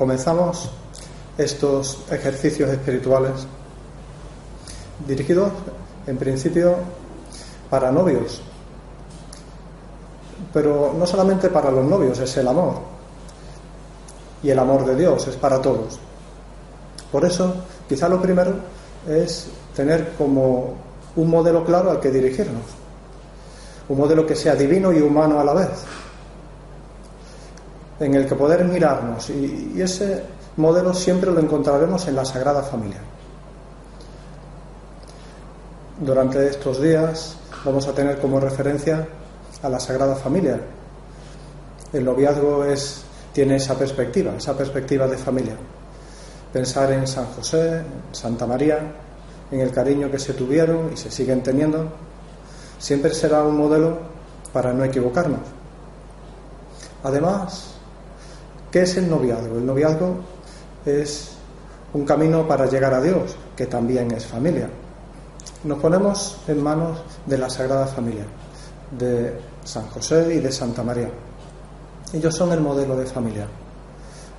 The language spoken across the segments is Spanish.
comenzamos estos ejercicios espirituales dirigidos en principio para novios, pero no solamente para los novios, es el amor. Y el amor de Dios es para todos. Por eso, quizá lo primero es tener como un modelo claro al que dirigirnos. Un modelo que sea divino y humano a la vez. En el que poder mirarnos. Y, ese modelo siempre lo encontraremos en la Sagrada Familia. Durante estos días vamos a tener como referencia a la Sagrada Familia. El noviazgo es, tiene esa perspectiva, esa perspectiva de familia. Pensar en San José, Santa María, en el cariño que se tuvieron y se siguen teniendo, siempre será un modelo para no equivocarnos. Además, ¿qué es el noviazgo? El noviazgo es un camino para llegar a Dios, que también es familia. Nos ponemos en manos de la Sagrada Familia, de San José y de Santa María. Ellos son el modelo de familia.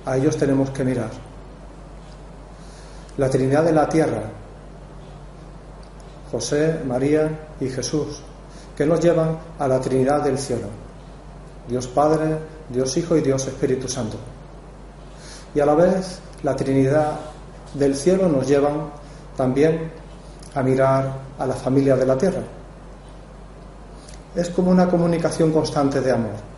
A ellos tenemos que mirar. La Trinidad de la Tierra, José, María y Jesús, que nos llevan a la Trinidad del cielo. Dios Padre, Dios Hijo y Dios Espíritu Santo. Y a la vez la Trinidad del cielo nos llevan también a mirar a la familia de la tierra. Es como una comunicación constante de amor.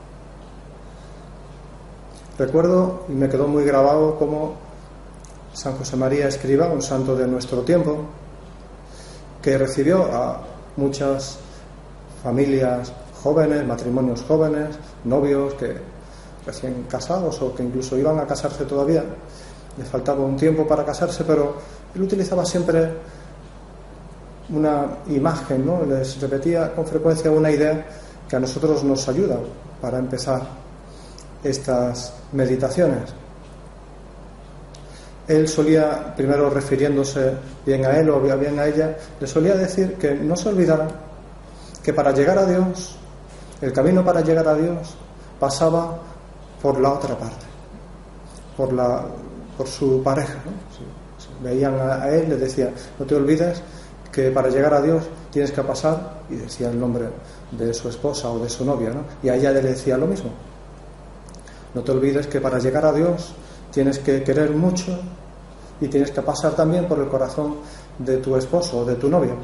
Recuerdo, y me quedó muy grabado, como San José María Escriba, un santo de nuestro tiempo, que recibió a muchas familias jóvenes, matrimonios jóvenes, novios que recién casados o que incluso iban a casarse todavía, les faltaba un tiempo para casarse, pero él utilizaba siempre una imagen, ¿no? Les repetía con frecuencia una idea que a nosotros nos ayuda para empezar estas meditaciones. Él solía, primero refiriéndose bien a él o bien a ella, le solía decir que no se olvidaran que para llegar a Dios, el camino para llegar a Dios pasaba por la otra parte, por, la, por su pareja. veían a él, le decía, no te olvides que para llegar a Dios tienes que pasar, y decía el nombre de su esposa o de su novia, ¿no? y a ella le decía lo mismo. No te olvides que para llegar a Dios tienes que querer mucho y tienes que pasar también por el corazón de tu esposo o de tu novio.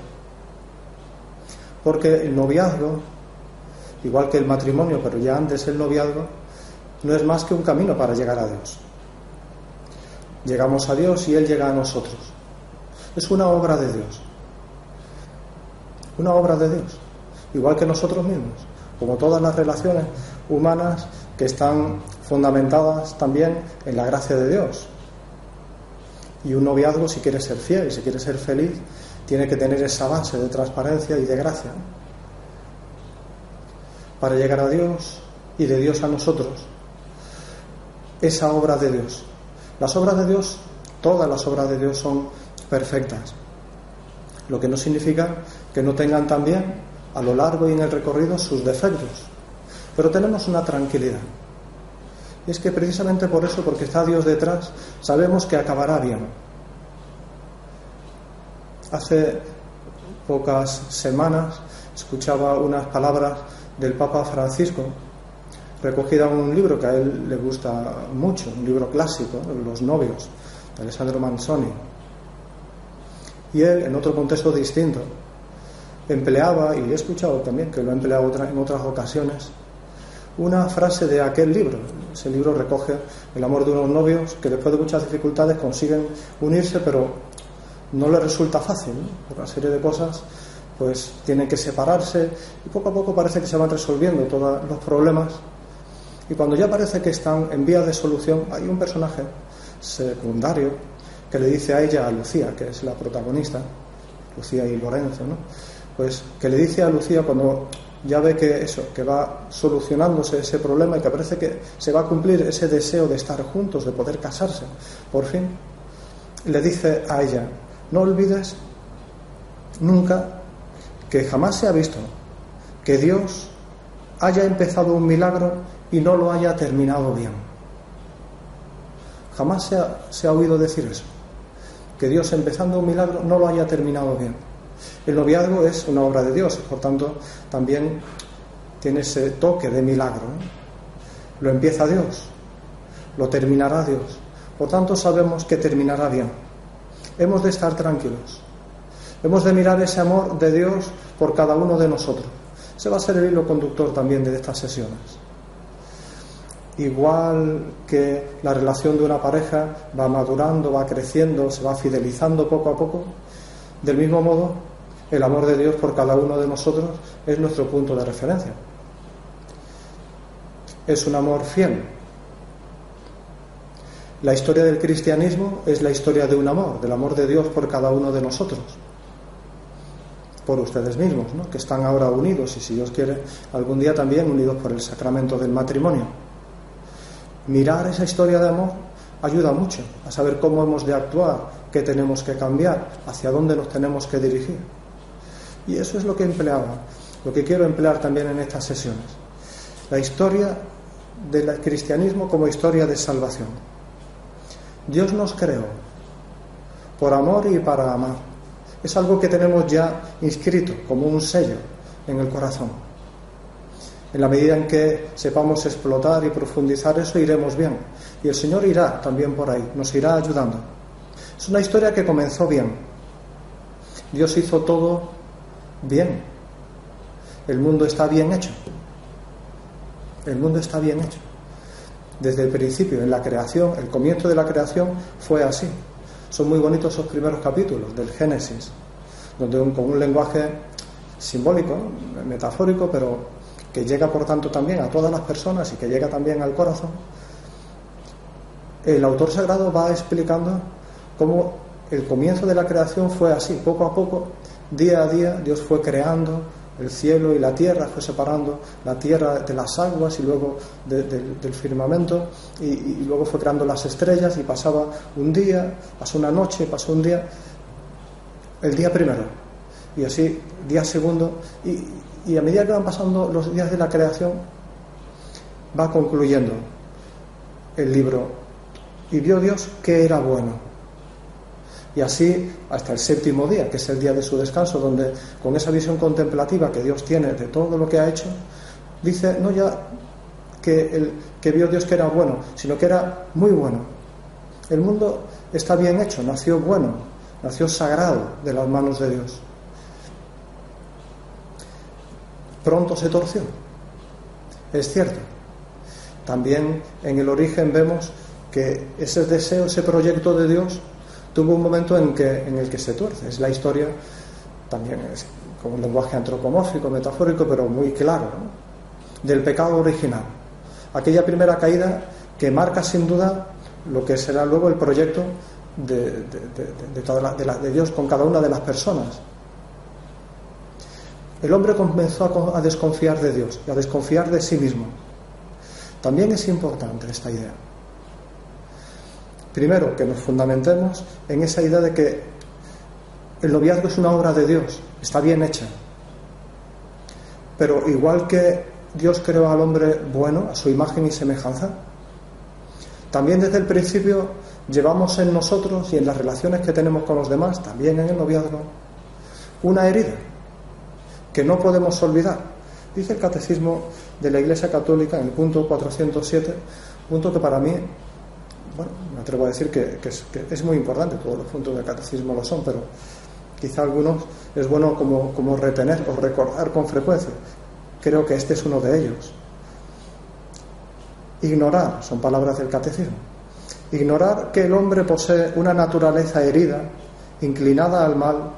Porque el noviazgo, igual que el matrimonio, pero ya antes el noviazgo, no es más que un camino para llegar a Dios. Llegamos a Dios y Él llega a nosotros. Es una obra de Dios una obra de Dios, igual que nosotros mismos, como todas las relaciones humanas que están fundamentadas también en la gracia de Dios. Y un noviazgo, si quiere ser fiel y si quiere ser feliz, tiene que tener esa base de transparencia y de gracia para llegar a Dios y de Dios a nosotros. Esa obra de Dios. Las obras de Dios, todas las obras de Dios son perfectas, lo que no significa que no tengan también a lo largo y en el recorrido sus defectos. Pero tenemos una tranquilidad. Y es que precisamente por eso, porque está Dios detrás, sabemos que acabará bien. Hace pocas semanas escuchaba unas palabras del Papa Francisco, recogida en un libro que a él le gusta mucho, un libro clásico, Los novios, de Alessandro Manzoni. Y él, en otro contexto distinto, empleaba, y he escuchado también que lo ha empleado en otras ocasiones, una frase de aquel libro. Ese libro recoge el amor de unos novios que después de muchas dificultades consiguen unirse, pero no les resulta fácil, por una serie de cosas, pues tienen que separarse y poco a poco parece que se van resolviendo todos los problemas. Y cuando ya parece que están en vía de solución, hay un personaje secundario que le dice a ella, a Lucía, que es la protagonista, Lucía y Lorenzo, ¿no? pues que le dice a Lucía cuando ya ve que eso, que va solucionándose ese problema y que parece que se va a cumplir ese deseo de estar juntos, de poder casarse, por fin, le dice a ella, no olvides nunca que jamás se ha visto que Dios haya empezado un milagro y no lo haya terminado bien. Jamás se ha, se ha oído decir eso. Que Dios empezando un milagro no lo haya terminado bien. El noviazgo es una obra de Dios, por tanto también tiene ese toque de milagro. Lo empieza Dios, lo terminará Dios. Por tanto sabemos que terminará bien. Hemos de estar tranquilos. Hemos de mirar ese amor de Dios por cada uno de nosotros. Se va a ser el hilo conductor también de estas sesiones. Igual que la relación de una pareja va madurando, va creciendo, se va fidelizando poco a poco, del mismo modo, el amor de Dios por cada uno de nosotros es nuestro punto de referencia. Es un amor fiel. La historia del cristianismo es la historia de un amor, del amor de Dios por cada uno de nosotros por ustedes mismos, que están ahora unidos y si Dios quiere algún día también unidos por el sacramento del matrimonio. Mirar esa historia de amor ayuda mucho a saber cómo hemos de actuar, qué tenemos que cambiar, hacia dónde nos tenemos que dirigir. Y eso es lo que empleaba, lo que quiero emplear también en estas sesiones. La historia del cristianismo como historia de salvación. Dios nos creó por amor y para amar es algo que tenemos ya inscrito como un sello en el corazón. En la medida en que sepamos explotar y profundizar eso, iremos bien. Y el Señor irá también por ahí, nos irá ayudando. Es una historia que comenzó bien. Dios hizo todo bien. El mundo está bien hecho. El mundo está bien hecho. Desde el principio, en la creación, el comienzo de la creación fue así. Son muy bonitos esos primeros capítulos del Génesis, donde con un lenguaje simbólico, metafórico, pero que llega por tanto también a todas las personas y que llega también al corazón, el autor sagrado va explicando cómo el comienzo de la creación fue así, poco a poco, día a día, Dios fue creando el cielo y la tierra, fue separando la tierra de las aguas y luego del firmamento, y, luego fue creando las estrellas y pasaba un día, pasó una noche, pasó un día, el día primero, y así día segundo, y, a medida que van pasando los días de la creación, va concluyendo el libro, y vio Dios que era bueno y así hasta el séptimo día, que es el día de su descanso, donde con esa visión contemplativa que Dios tiene de todo lo que ha hecho, dice no ya que, el, que vio Dios que era bueno, sino que era muy bueno. El mundo está bien hecho, nació bueno, nació sagrado de las manos de Dios. Pronto se torció, es cierto. También en el origen vemos que ese deseo, ese proyecto de Dios tuvo un momento en, el que se tuerce. Es la historia también es con un lenguaje antropomórfico, metafórico, pero muy claro, del pecado original. Aquella primera caída que marca sin duda lo que será luego el proyecto de, de, Dios con cada una de las personas. El hombre comenzó a desconfiar de Dios y a desconfiar de sí mismo. También es importante esta idea. Primero, que nos fundamentemos en esa idea de que el noviazgo es una obra de Dios, está bien hecha. Pero igual que Dios creó al hombre bueno, a su imagen y semejanza, también desde el principio llevamos en nosotros y en las relaciones que tenemos con los demás, también en el noviazgo, una herida que no podemos olvidar. Dice el Catecismo de la Iglesia Católica en el punto 407, punto que para mí bueno, me atrevo a decir que, es, muy importante, todos los puntos del catecismo lo son, pero quizá algunos es bueno como, como retener o recordar con frecuencia. Creo que este es uno de ellos. Ignorar, son palabras del catecismo. Ignorar que el hombre posee una naturaleza herida, inclinada al mal,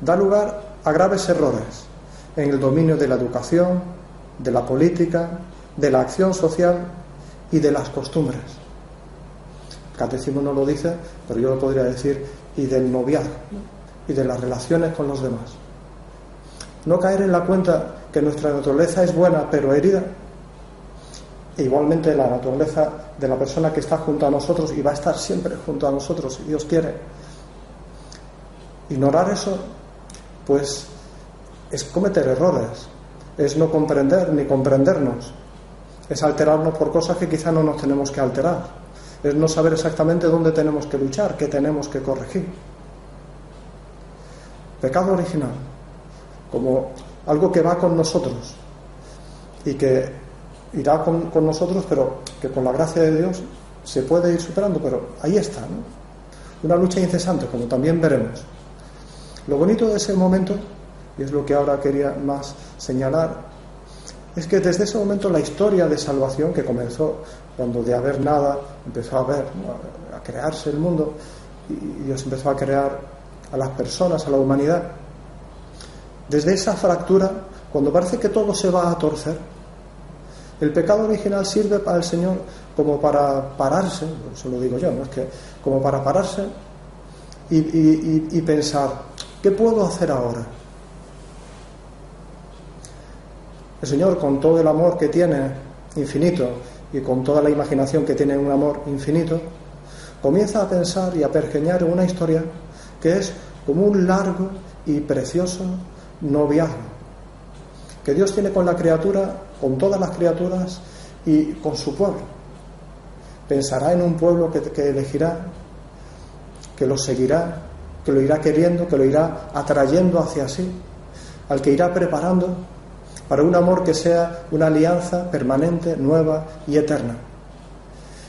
da lugar a graves errores en el dominio de la educación, de la política, de la acción social y de las costumbres. Catecismo no lo dice, pero yo lo podría decir, y del noviazgo, y de las relaciones con los demás. No caer en la cuenta que nuestra naturaleza es buena pero herida, e igualmente la naturaleza de la persona que está junto a nosotros y va a estar siempre junto a nosotros, si Dios quiere. Ignorar eso, pues, es cometer errores, es no comprender ni comprendernos, es alterarnos por cosas que quizá no nos tenemos que alterar es no saber exactamente dónde tenemos que luchar, qué tenemos que corregir. Pecado original, como algo que va con nosotros y que irá con, nosotros, pero que con la gracia de Dios se puede ir superando, pero ahí está, ¿no? Una lucha incesante, como también veremos. Lo bonito de ese momento, y es lo que ahora quería más señalar, es que desde ese momento la historia de salvación que comenzó cuando de haber nada empezó a haber, a crearse el mundo y Dios empezó a crear a las personas, a la humanidad. Desde esa fractura, cuando parece que todo se va a torcer, el pecado original sirve para el Señor como para pararse, eso lo digo yo, ¿no? es que como para pararse y pensar, ¿qué puedo hacer ahora? El Señor, con todo el amor que tiene infinito y con toda la imaginación que tiene un amor infinito, comienza a pensar y a pergeñar una historia que es como un largo y precioso noviazgo que Dios tiene con la criatura, con todas las criaturas y con su pueblo. Pensará en un pueblo que elegirá, que lo seguirá, que lo irá queriendo, que lo irá atrayendo hacia sí, al que irá preparando para un amor que sea una alianza permanente, nueva y eterna.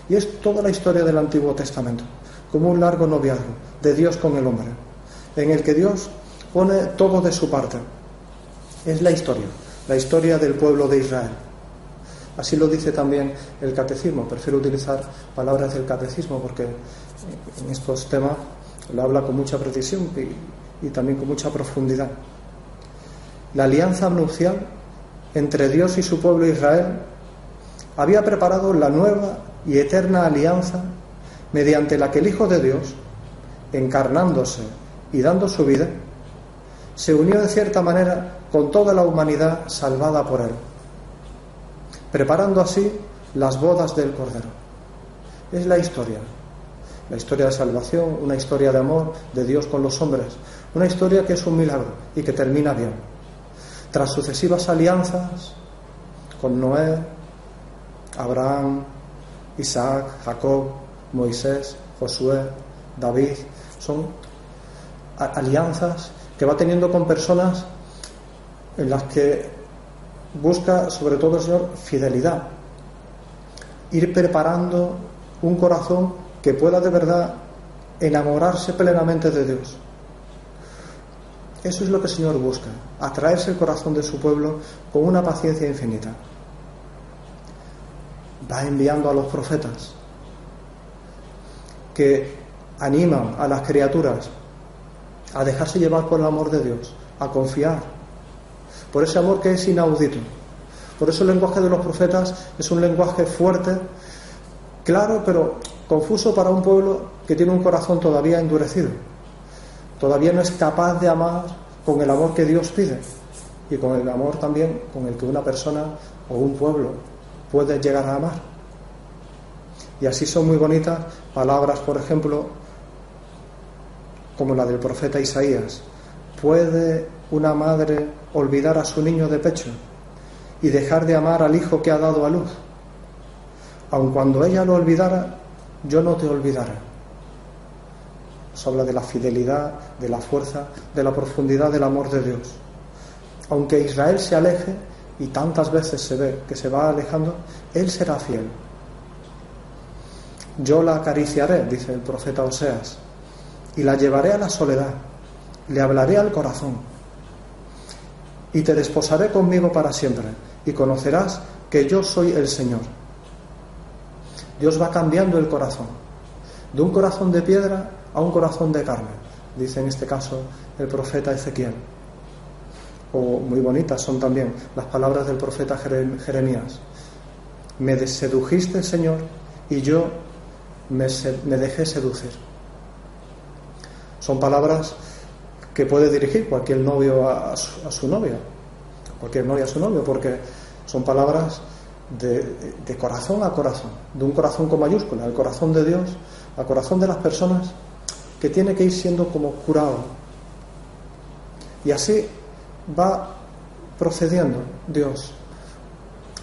Y es toda la historia del Antiguo Testamento, como un largo noviazgo de Dios con el hombre, en el que Dios pone todo de su parte. Es la historia, la historia del pueblo de Israel. Así lo dice también el catecismo. Prefiero utilizar palabras del catecismo porque en estos temas lo habla con mucha precisión y, también con mucha profundidad. La alianza nupcial entre Dios y su pueblo Israel, había preparado la nueva y eterna alianza mediante la que el Hijo de Dios, encarnándose y dando su vida, se unió en cierta manera con toda la humanidad salvada por él, preparando así las bodas del Cordero. Es la historia, la historia de salvación, una historia de amor de Dios con los hombres, una historia que es un milagro y que termina bien tras sucesivas alianzas con Noé, Abraham, Isaac, Jacob, Moisés, Josué, David, son alianzas que va teniendo con personas en las que busca sobre todo el Señor fidelidad, ir preparando un corazón que pueda de verdad enamorarse plenamente de Dios. Eso es lo que el Señor busca, atraerse el corazón de su pueblo con una paciencia infinita. Va enviando a los profetas que animan a las criaturas a dejarse llevar por el amor de Dios, a confiar, por ese amor que es inaudito. Por eso el lenguaje de los profetas es un lenguaje fuerte, claro, pero confuso para un pueblo que tiene un corazón todavía endurecido todavía no es capaz de amar con el amor que Dios pide y con el amor también con el que una persona o un pueblo puede llegar a amar. Y así son muy bonitas palabras, por ejemplo, como la del profeta Isaías. ¿Puede una madre olvidar a su niño de pecho y dejar de amar al hijo que ha dado a luz? Aun cuando ella lo olvidara, yo no te olvidaré habla de la fidelidad, de la fuerza, de la profundidad del amor de Dios. Aunque Israel se aleje, y tantas veces se ve que se va alejando, Él será fiel. Yo la acariciaré, dice el profeta Oseas, y la llevaré a la soledad, le hablaré al corazón, y te desposaré conmigo para siempre, y conocerás que yo soy el Señor. Dios va cambiando el corazón, de un corazón de piedra a un corazón de carne, dice en este caso el profeta Ezequiel. O muy bonitas son también las palabras del profeta Jeremías. Me sedujiste, Señor, y yo me, dejé seducir. Son palabras que puede dirigir cualquier novio a su, novia, cualquier novia a su novio, porque son palabras de, de, corazón a corazón, de un corazón con mayúscula, el corazón de Dios, al corazón de las personas que tiene que ir siendo como curado. Y así va procediendo Dios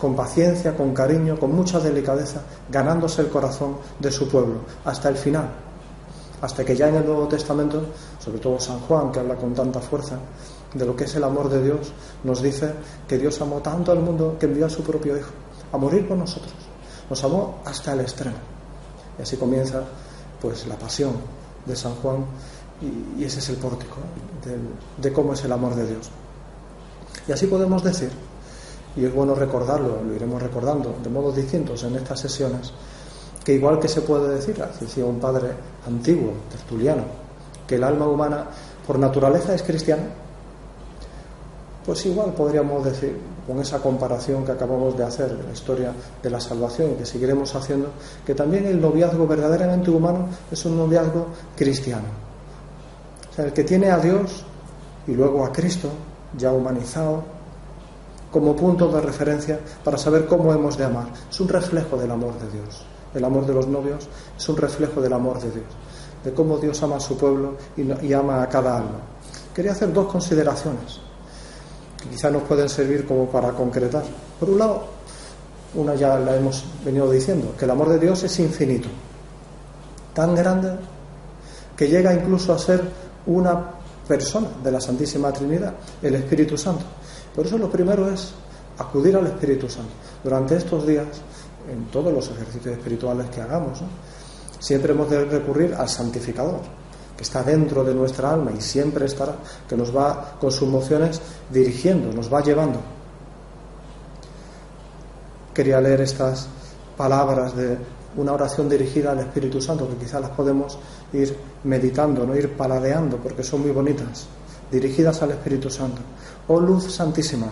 con paciencia, con cariño, con mucha delicadeza, ganándose el corazón de su pueblo hasta el final. Hasta que ya en el Nuevo Testamento, sobre todo San Juan, que habla con tanta fuerza de lo que es el amor de Dios, nos dice que Dios amó tanto al mundo que envió a su propio Hijo a morir por nosotros. Nos amó hasta el extremo. Y así comienza pues la pasión de San Juan y, ese es el pórtico de cómo es el amor de Dios. Y así podemos decir, y es bueno recordarlo, lo iremos recordando de modos distintos en estas sesiones, que igual que se puede decir, decía un padre antiguo, tertuliano, que el alma humana por naturaleza es cristiana, pues igual podríamos decir, con esa comparación que acabamos de hacer de la historia de la salvación y que seguiremos haciendo, que también el noviazgo verdaderamente humano es un noviazgo cristiano. O sea, el que tiene a Dios y luego a Cristo ya humanizado, como punto de referencia para saber cómo hemos de amar. Es un reflejo del amor de Dios. El amor de los novios es un reflejo del amor de Dios, de cómo Dios ama a su pueblo y, ama a cada alma. Quería hacer dos consideraciones que quizás nos pueden servir como para concretar. Por un lado, una ya la hemos venido diciendo, que el amor de Dios es infinito, tan grande que llega incluso a ser una persona de la Santísima Trinidad, el Espíritu Santo. Por eso lo primero es acudir al Espíritu Santo. Durante estos días, en todos los ejercicios espirituales que hagamos, siempre hemos de recurrir al santificador, que está dentro de nuestra alma y siempre estará, que nos va con sus mociones dirigiendo, nos va llevando. Quería leer estas palabras de una oración dirigida al Espíritu Santo, que quizás las podemos ir meditando, no ir paladeando, porque son muy bonitas, dirigidas al Espíritu Santo. Oh luz santísima,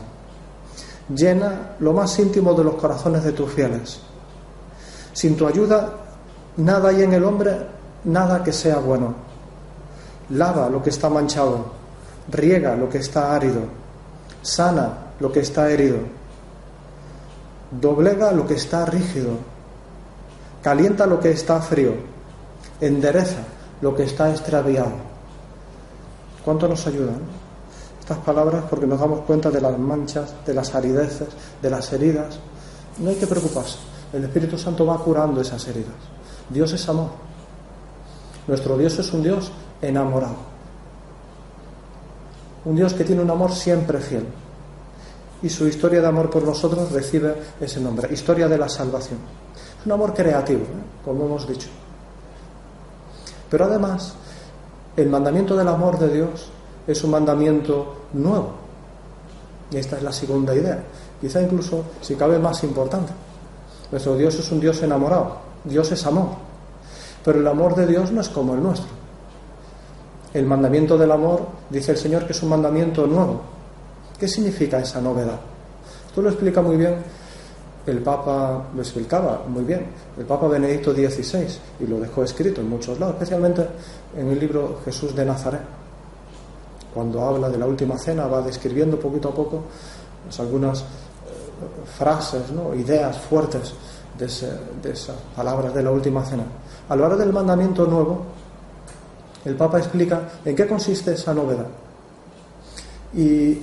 llena lo más íntimo de los corazones de tus fieles. Sin tu ayuda, nada hay en el hombre, nada que sea bueno. Lava lo que está manchado, riega lo que está árido, sana lo que está herido, doblega lo que está rígido calienta lo que está frío, endereza lo que está extraviado. ¿Cuánto nos ayudan estas palabras? Porque nos damos cuenta de las manchas, de las arideces, de las heridas. No hay que preocuparse. El Espíritu Santo va curando esas heridas. Dios es amor. Nuestro Dios es un Dios enamorado. Un Dios que tiene un amor siempre fiel. Y su historia de amor por nosotros recibe ese nombre, historia de la salvación. Es un amor creativo, ¿eh? como hemos dicho. Pero además, el mandamiento del amor de Dios es un mandamiento nuevo. Y esta es la segunda idea. Quizá incluso, si cabe, más importante. Nuestro Dios es un Dios enamorado. Dios es amor. Pero el amor de Dios no es como el nuestro. El mandamiento del amor, dice el Señor, que es un mandamiento nuevo. ¿Qué significa esa novedad? Esto lo explica muy bien el Papa lo explicaba muy bien, el Papa Benedicto XVI, y lo dejó escrito en muchos lados, especialmente en el libro Jesús de Nazaret. Cuando habla de la última cena, va describiendo poquito a poco pues, algunas eh, frases, ¿no? ideas fuertes de, de esas palabras de la última cena. A lo largo del mandamiento nuevo, el Papa explica en qué consiste esa novedad. Y,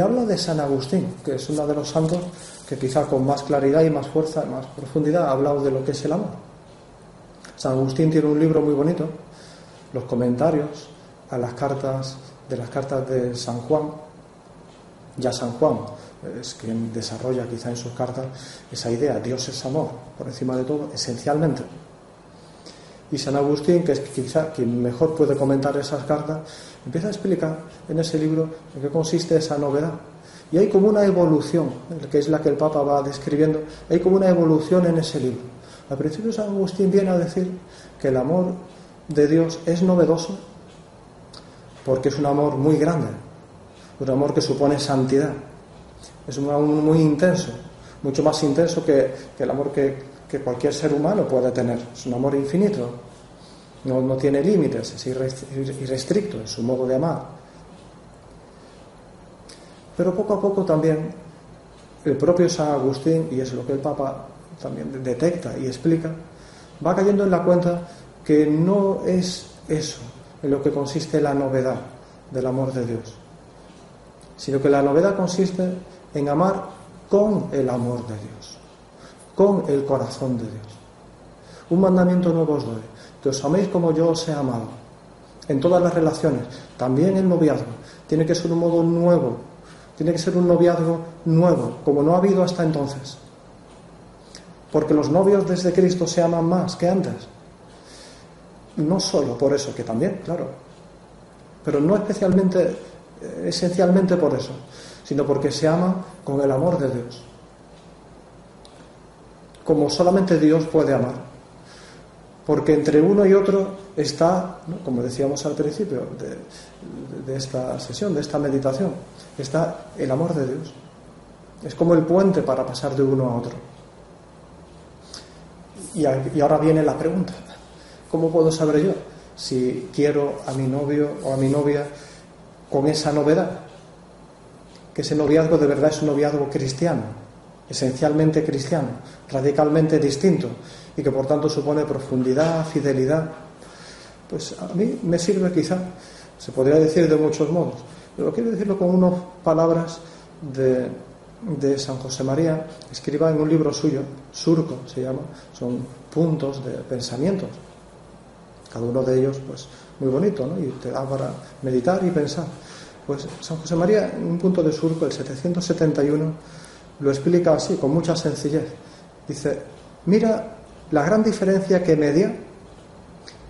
habla de San Agustín, que es uno de los santos que quizá con más claridad y más fuerza, más profundidad ha hablado de lo que es el amor. San Agustín tiene un libro muy bonito, los comentarios a las cartas de las cartas de San Juan. Ya San Juan es quien desarrolla quizá en sus cartas esa idea, Dios es amor, por encima de todo, esencialmente. Y San Agustín, que es quizá quien mejor puede comentar esas cartas, empieza a explicar en ese libro en qué consiste esa novedad, y hay como una evolución, que es la que el Papa va describiendo, hay como una evolución en ese libro. Al principio San Agustín viene a decir que el amor de Dios es novedoso porque es un amor muy grande, un amor que supone santidad, es un amor muy intenso, mucho más intenso que, el amor que, cualquier ser humano puede tener, es un amor infinito, no, no tiene límites, es irrestricto en su modo de amar. Pero poco a poco también el propio San Agustín, y es lo que el Papa también detecta y explica, va cayendo en la cuenta que no es eso en lo que consiste la novedad del amor de Dios, sino que la novedad consiste en amar con el amor de Dios, con el corazón de Dios. Un mandamiento nuevo os doy, que os améis como yo os he amado. En todas las relaciones, también el noviazgo, tiene que ser un modo nuevo, tiene que ser un noviazgo nuevo, como no ha habido hasta entonces. Porque los novios desde Cristo se aman más que antes. No solo por eso, que también, claro, pero no especialmente, esencialmente por eso, sino porque se aman con el amor de Dios. Como solamente Dios puede amar porque entre uno y otro está, como decíamos al principio de, esta sesión, de esta meditación, está el amor de Dios. Es como el puente para pasar de uno a otro. Y, y ahora viene la pregunta, ¿cómo puedo saber yo si quiero a mi novio o a mi novia con esa novedad? Que ese noviazgo de verdad es un noviazgo cristiano, esencialmente cristiano, radicalmente distinto, y que por tanto supone profundidad, fidelidad, pues a mí me sirve quizá, se podría decir de muchos modos, pero quiero decirlo con unas palabras de, San José María, escriba en un libro suyo, Surco se llama, son puntos de pensamientos, cada uno de ellos pues muy bonito, ¿no? Y te da para meditar y pensar. Pues San José María, en un punto de Surco, el 771, lo explica así, con mucha sencillez. Dice, mira la gran diferencia que media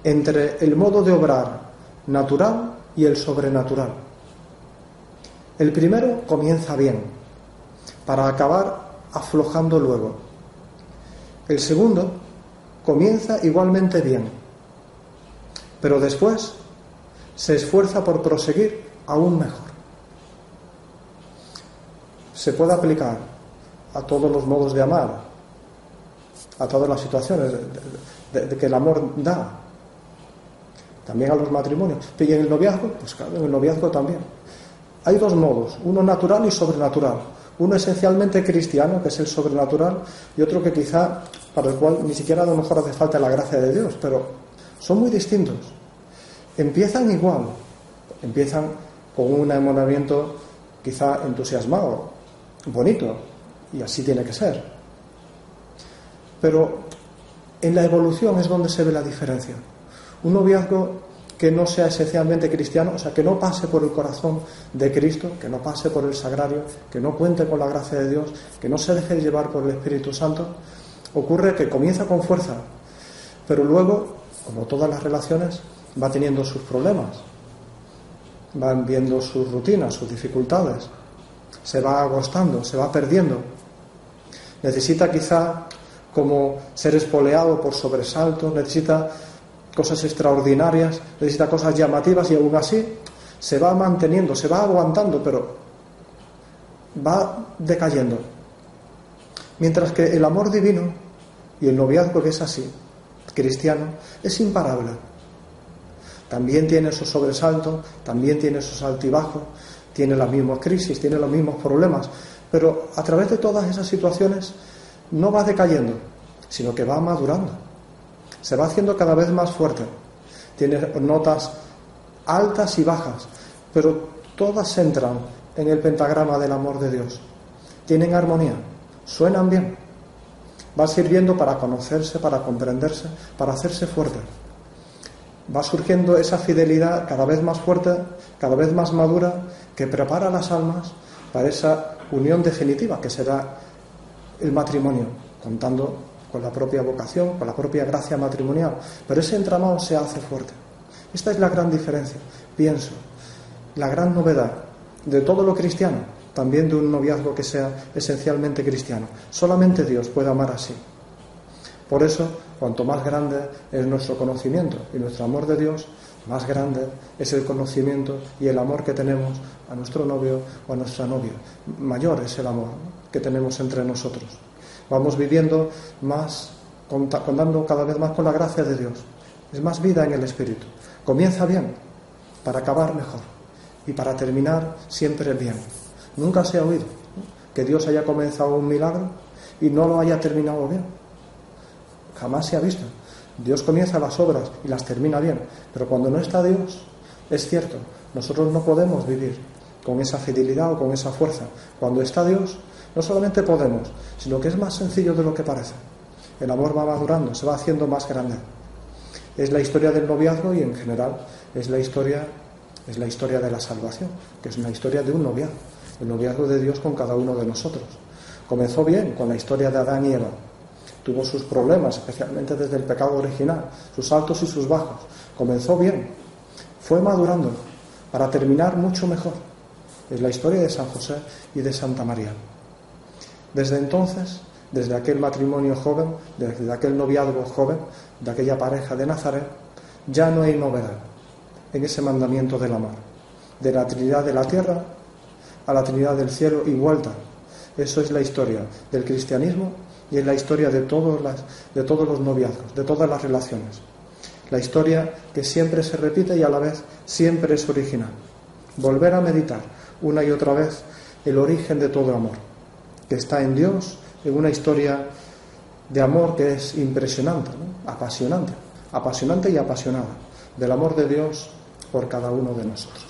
entre el modo de obrar natural y el sobrenatural. El primero comienza bien, para acabar aflojando luego. El segundo comienza igualmente bien, pero después se esfuerza por proseguir aún mejor. Se puede aplicar a todos los modos de amar, a todas las situaciones de, que el amor da. También a los matrimonios. Y en el noviazgo, pues claro, en el noviazgo también. Hay dos modos, uno natural y sobrenatural. Uno esencialmente cristiano, que es el sobrenatural, y otro que quizá, para el cual ni siquiera a lo mejor hace falta la gracia de Dios, pero son muy distintos. Empiezan igual, empiezan con un enamoramiento quizá entusiasmado, bonito, y así tiene que ser. Pero en la evolución es donde se ve la diferencia. Un noviazgo que no sea esencialmente cristiano, o sea, que no pase por el corazón de Cristo, que no pase por el sagrario, que no cuente con la gracia de Dios, que no se deje llevar por el Espíritu Santo, ocurre que comienza con fuerza, pero luego, como todas las relaciones, va teniendo sus problemas, van viendo sus rutinas, sus dificultades, se va agostando, se va perdiendo. Necesita quizá como ser espoleado por sobresaltos, necesita cosas extraordinarias, necesita cosas llamativas y aún así se va manteniendo, se va aguantando, pero va decayendo. Mientras que el amor divino y el noviazgo que es así, cristiano, es imparable. También tiene esos sobresaltos, también tiene esos altibajos, tiene las mismas crisis, tiene los mismos problemas, pero a través de todas esas situaciones no va decayendo, sino que va madurando. Se va haciendo cada vez más fuerte. Tiene notas altas y bajas, pero todas entran en el pentagrama del amor de Dios. Tienen armonía, suenan bien. Va sirviendo para conocerse, para comprenderse, para hacerse fuerte. Va surgiendo esa fidelidad cada vez más fuerte, cada vez más madura, que prepara las almas para esa unión definitiva que será el matrimonio, contando con la propia vocación, con la propia gracia matrimonial. Pero ese entramado se hace fuerte. Esta es la gran diferencia, pienso, la gran novedad de todo lo cristiano, también de un noviazgo que sea esencialmente cristiano. Solamente Dios puede amar así. Por eso, cuanto más grande es nuestro conocimiento y nuestro amor de Dios, más grande es el conocimiento y el amor que tenemos a nuestro novio o a nuestra novia. Mayor es el amor que tenemos entre nosotros. Vamos viviendo más, contando cada vez más con la gracia de Dios. Es más vida en el Espíritu. Comienza bien para acabar mejor y para terminar siempre bien. Nunca se ha oído que Dios haya comenzado un milagro y no lo haya terminado bien. Jamás se ha visto. Dios comienza las obras y las termina bien, pero cuando no está Dios, es cierto, nosotros no podemos vivir con esa fidelidad o con esa fuerza. Cuando está Dios, No solamente podemos, sino que es más sencillo de lo que parece. El amor va madurando, se va haciendo más grande. Es la historia del noviazgo y en general es la historia es la historia de la salvación, que es una historia de un noviazgo, el noviazgo de Dios con cada uno de nosotros. Comenzó bien con la historia de Adán y Eva. Tuvo sus problemas, especialmente desde el pecado original, sus altos y sus bajos. Comenzó bien. Fue madurando para terminar mucho mejor. Es la historia de San José y de Santa María. Desde entonces, desde aquel matrimonio joven, desde aquel noviazgo joven, de aquella pareja de Nazaret, ya no hay novedad en ese mandamiento del amor. De la Trinidad de la tierra a la Trinidad del cielo y vuelta eso es la historia del cristianismo y es la historia de todos, las, de todos los noviazgos, de todas las relaciones. La historia que siempre se repite y a la vez siempre es original. Volver a meditar una y otra vez el origen de todo amor, que está en Dios, en una historia de amor que es impresionante, apasionante, apasionante y apasionada, del amor de Dios por cada uno de nosotros.